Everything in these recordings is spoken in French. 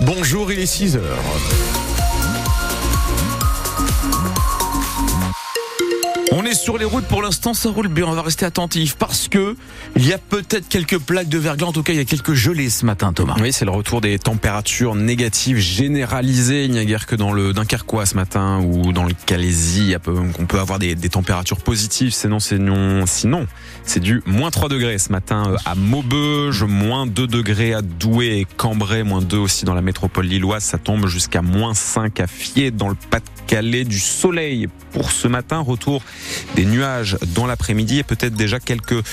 Bonjour, il est 6 heures. On est sur les routes pour l'instant, ça roule bien. On va rester attentif parce que il y a peut-être quelques plaques de verglas. En tout cas, il y a quelques gelées ce matin, Thomas. Oui, c'est le retour des températures négatives généralisées. Il n'y a guère que dans le Dunkerquois ce matin ou dans le Calaisie qu'on peut avoir des, températures positives. Sinon, sinon, sinon, c'est du moins 3 degrés ce matin euh, à Maubeuge, moins 2 degrés à Douai et Cambrai, moins 2 aussi dans la métropole lilloise. Ça tombe jusqu'à moins 5 à Fier dans le Pas-de-Calais. Du soleil pour ce matin. Retour des nuages dans l'après-midi et peut-être déjà quelques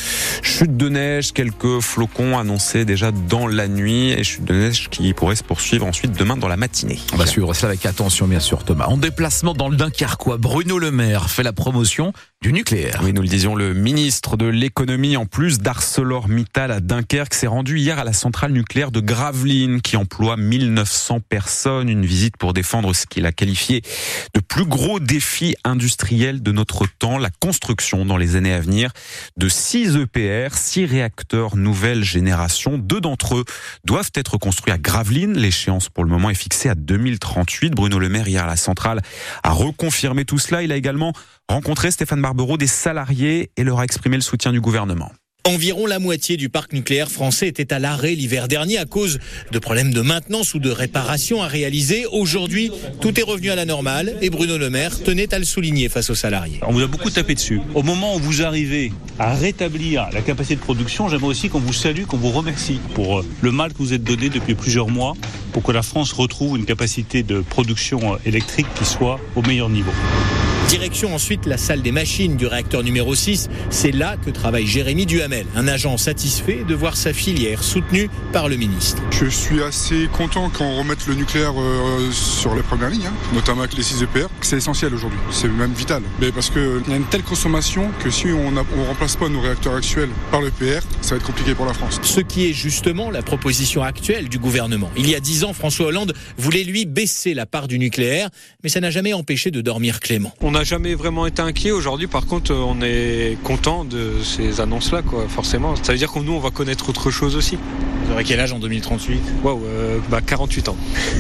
chutes de neige, quelques flocons annoncés déjà dans la nuit et chutes de neige qui pourraient se poursuivre ensuite demain dans la matinée. On va suivre cela avec attention bien sûr Thomas. En déplacement dans le Dunkerquois, Bruno Le Maire fait la promotion du nucléaire. Oui, nous le disions, le ministre de l'économie, en plus d'ArcelorMittal à Dunkerque, s'est rendu hier à la centrale nucléaire de Gravelines, qui emploie 1900 personnes. Une visite pour défendre ce qu'il a qualifié de plus gros défi industriel de notre temps, la construction dans les années à venir de 6 EPR, 6 réacteurs nouvelle génération. Deux d'entre eux doivent être construits à Gravelines. L'échéance pour le moment est fixée à 2038. Bruno Le Maire, hier à la centrale, a reconfirmé tout cela. Il a également rencontré Stéphane Barbero des salariés et leur a exprimé le soutien du gouvernement. Environ la moitié du parc nucléaire français était à l'arrêt l'hiver dernier à cause de problèmes de maintenance ou de réparation à réaliser. Aujourd'hui, tout est revenu à la normale et Bruno Le Maire tenait à le souligner face aux salariés. On vous a beaucoup tapé dessus. Au moment où vous arrivez à rétablir la capacité de production, j'aimerais aussi qu'on vous salue, qu'on vous remercie pour euh, le mal que vous êtes donné depuis plusieurs mois pour que la France retrouve une capacité de production euh, électrique qui soit au meilleur niveau. Direction ensuite la salle des machines du réacteur numéro 6. C'est là que travaille Jérémy Duhamel, un agent satisfait de voir sa filière soutenue par le ministre. Je suis assez content qu'on remette le nucléaire euh, sur les premières lignes, hein, notamment avec les 6 EPR. C'est essentiel aujourd'hui, c'est même vital. Mais parce qu'il y a une telle consommation que si on ne remplace pas nos réacteurs actuels par l'EPR, ça va être compliqué pour la France. Ce qui est justement la proposition actuelle du gouvernement. Il y a 10 ans, François Hollande voulait lui baisser la part du nucléaire, mais ça n'a jamais empêché de dormir Clément n'a jamais vraiment été inquiet. Aujourd'hui, par contre, on est content de ces annonces-là, forcément. Ça veut dire que nous, on va connaître autre chose aussi. Vous aurez quel âge en 2038 Waouh, euh, bah 48 ans.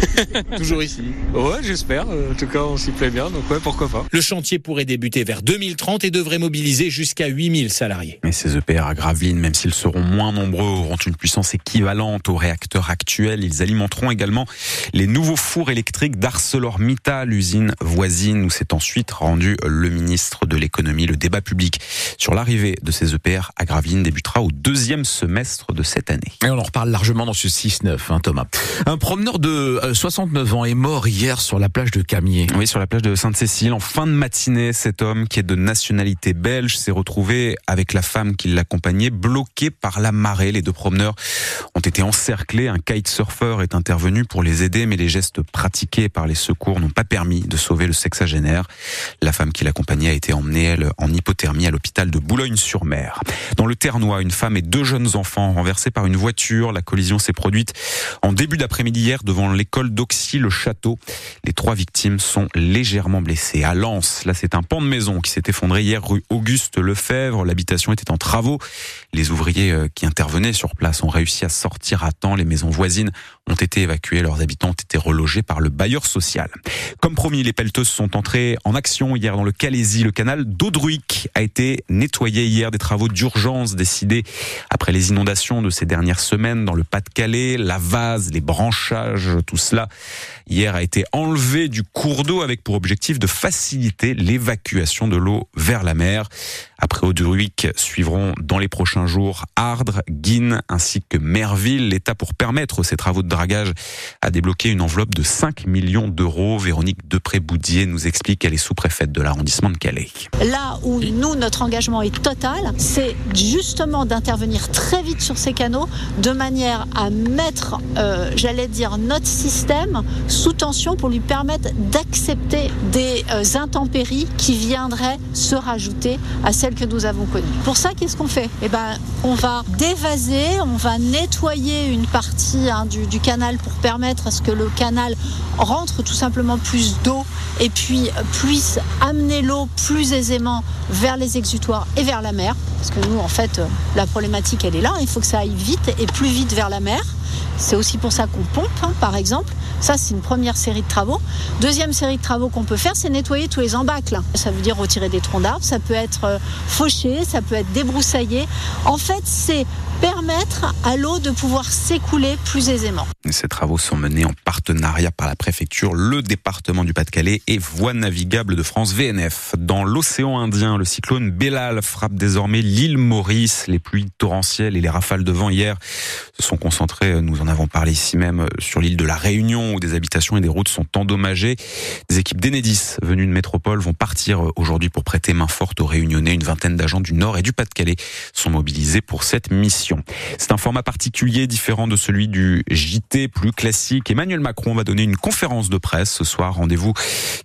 Toujours ici Ouais, j'espère. En tout cas, on s'y plaît bien, donc ouais, pourquoi pas. Le chantier pourrait débuter vers 2030 et devrait mobiliser jusqu'à 8000 salariés. Mais ces EPR à Gravelines, même s'ils seront moins nombreux, auront une puissance équivalente aux réacteurs actuels. Ils alimenteront également les nouveaux fours électriques d'ArcelorMittal, usine voisine, où c'est ensuite rendu le ministre de l'économie. Le débat public sur l'arrivée de ces EPR à Gravelines débutera au deuxième semestre de cette année. Et on en reparle largement dans ce 6-9, hein, Thomas. Un promeneur de 69 euh, ans est mort hier sur la plage de Camier. Oui, sur la plage de Sainte-Cécile. En fin de matinée, cet homme qui est de nationalité belge s'est retrouvé avec la femme qui l'accompagnait, bloqué par la marée. Les deux promeneurs ont été encerclés. Un kitesurfer est intervenu pour les aider, mais les gestes pratiqués par les secours n'ont pas permis de sauver le sexagénaire. La femme qui l'accompagnait a été emmenée, elle, en hypothermie à l'hôpital de Boulogne-sur-Mer. Dans le Ternois, une femme et deux jeunes enfants renversés par une voiture. La collision s'est produite en début d'après-midi hier devant l'école d'Oxy-le-Château. Les trois victimes sont légèrement blessées. À Lens, là, c'est un pan de maison qui s'est effondré hier rue Auguste Lefebvre. L'habitation était en travaux. Les ouvriers euh, qui intervenaient sur place ont réussi à sortir à temps. Les maisons voisines ont été évacuées. Leurs habitants ont été relogés par le bailleur social. Comme promis, les pelleteuses sont entrées en action hier dans le Calaisie. Le canal d'Audruic a été nettoyé hier. Des travaux d'urgence décidés après les inondations de ces dernières semaines dans le Pas-de-Calais. La vase, les branchages, tout cela hier a été enlevé du cours d'eau avec pour objectif de faciliter l'évacuation de l'eau vers la mer. Après Audruic suivront dans les prochains jours Ardres, Guine ainsi que Merville. L'État pour permettre ces travaux de dragage a débloqué une enveloppe de 5 millions d'euros. Véronique Depré-Boudier nous explique qu'elle est sous-préfète de l'arrondissement de Calais. Là où nous, notre engagement est total, c'est justement d'intervenir très vite sur ces canaux de manière à mettre, euh, j'allais dire, notre système sous tension pour lui permettre d'accepter des euh, intempéries qui viendraient se rajouter à que nous avons connues. Pour ça, qu'est-ce qu'on fait? Eh ben, on va dévaser, on va nettoyer une partie hein, du, du canal pour permettre à ce que le canal rentre tout simplement plus d'eau et puis puisse amener l'eau plus aisément vers les exutoires et vers la mer. Parce que nous, en fait, la problématique, elle est là. Il faut que ça aille vite et plus vite vers la mer. C'est aussi pour ça qu'on pompe, hein, par exemple. Ça, c'est une première série de travaux. Deuxième série de travaux qu'on peut faire, c'est nettoyer tous les embâcles. Ça veut dire retirer des troncs d'arbres, ça peut être euh, fauché, ça peut être débroussaillé. En fait, c'est permettre à l'eau de pouvoir s'écouler plus aisément. Ces travaux sont menés en partenariat par la préfecture, le département du Pas-de-Calais et Voies navigables de France VNF. Dans l'océan Indien, le cyclone Bellal frappe désormais l'île Maurice. Les pluies torrentielles et les rafales de vent hier se sont concentrées, nous en avons parlé ici même, sur l'île de la Réunion où des habitations et des routes sont endommagées. Des équipes d'Enedis venues de métropole vont partir aujourd'hui pour prêter main forte aux Réunionnais. Une vingtaine d'agents du Nord et du Pas-de-Calais sont mobilisés pour cette mission. C'est un format particulier, différent de celui du JT, plus classique. Emmanuel Macron va donner une conférence de presse ce soir. Rendez-vous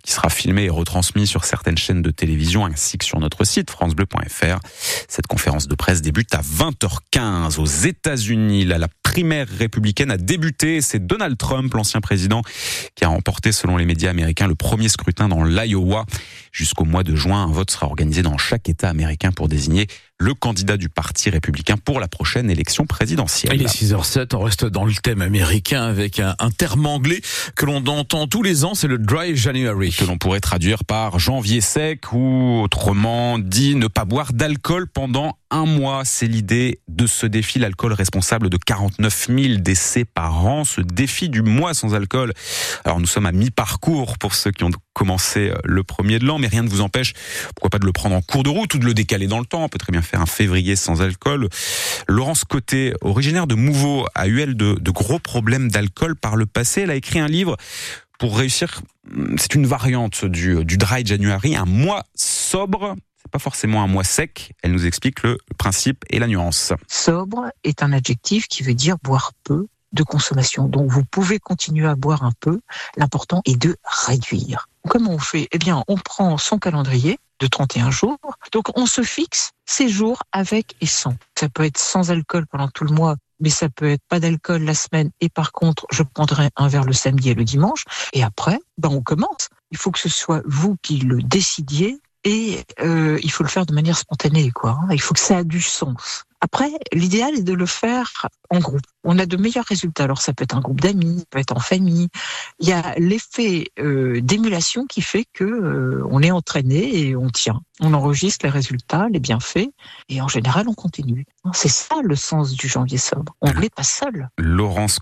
qui sera filmé et retransmis sur certaines chaînes de télévision ainsi que sur notre site francebleu.fr. Cette conférence de presse débute à 20h15 aux États-Unis. la primaire républicaine a débuté. C'est Donald Trump, l'ancien président, qui a remporté, selon les médias américains, le premier scrutin dans l'Iowa. Jusqu'au mois de juin, un vote sera organisé dans chaque État américain pour désigner le candidat du Parti républicain pour la prochaine élection présidentielle. Il est 6h07, on reste dans le thème américain avec un, un terme anglais que l'on entend tous les ans, c'est le Dry January. Que l'on pourrait traduire par janvier sec ou autrement dit ne pas boire d'alcool pendant un mois. C'est l'idée de ce défi, l'alcool responsable de 49 000 décès par an. Ce défi du mois sans alcool. Alors nous sommes à mi-parcours pour ceux qui ont commencé euh, le premier de l'an, mais rien ne vous empêche, pourquoi pas de le prendre en cours de route ou de le décaler dans le temps. On peut très bien faire un février sans alcool. Laurence Côté, originaire de Mouveau, a eu elle de, de gros problèmes d'alcool par le passé. Elle a écrit un livre pour réussir. C'est une variante du, du dry January, un mois sobre pas forcément un mois sec. Elle nous explique le principe et la nuance. Sobre est un adjectif qui veut dire boire peu de consommation. Donc vous pouvez continuer à boire un peu. L'important est de réduire. Comment on fait Eh bien, on prend son calendrier de 31 jours. Donc on se fixe ces jours avec et sans. Ça peut être sans alcool pendant tout le mois, mais ça peut être pas d'alcool la semaine et par contre je prendrai un verre le samedi et le dimanche. Et après, ben on commence. Il faut que ce soit vous qui le décidiez et euh, il faut le faire de manière spontanée, quoi. Hein. Il faut que ça ait du sens. Après, l'idéal est de le faire en groupe. On a de meilleurs résultats. Alors ça peut être un groupe d'amis, ça peut être en famille. Il y a l'effet euh, d'émulation qui fait que euh, on est entraîné et on tient. On enregistre les résultats, les bienfaits, et en général on continue. C'est ça le sens du janvier sobre. On n'est pas seul. Laurence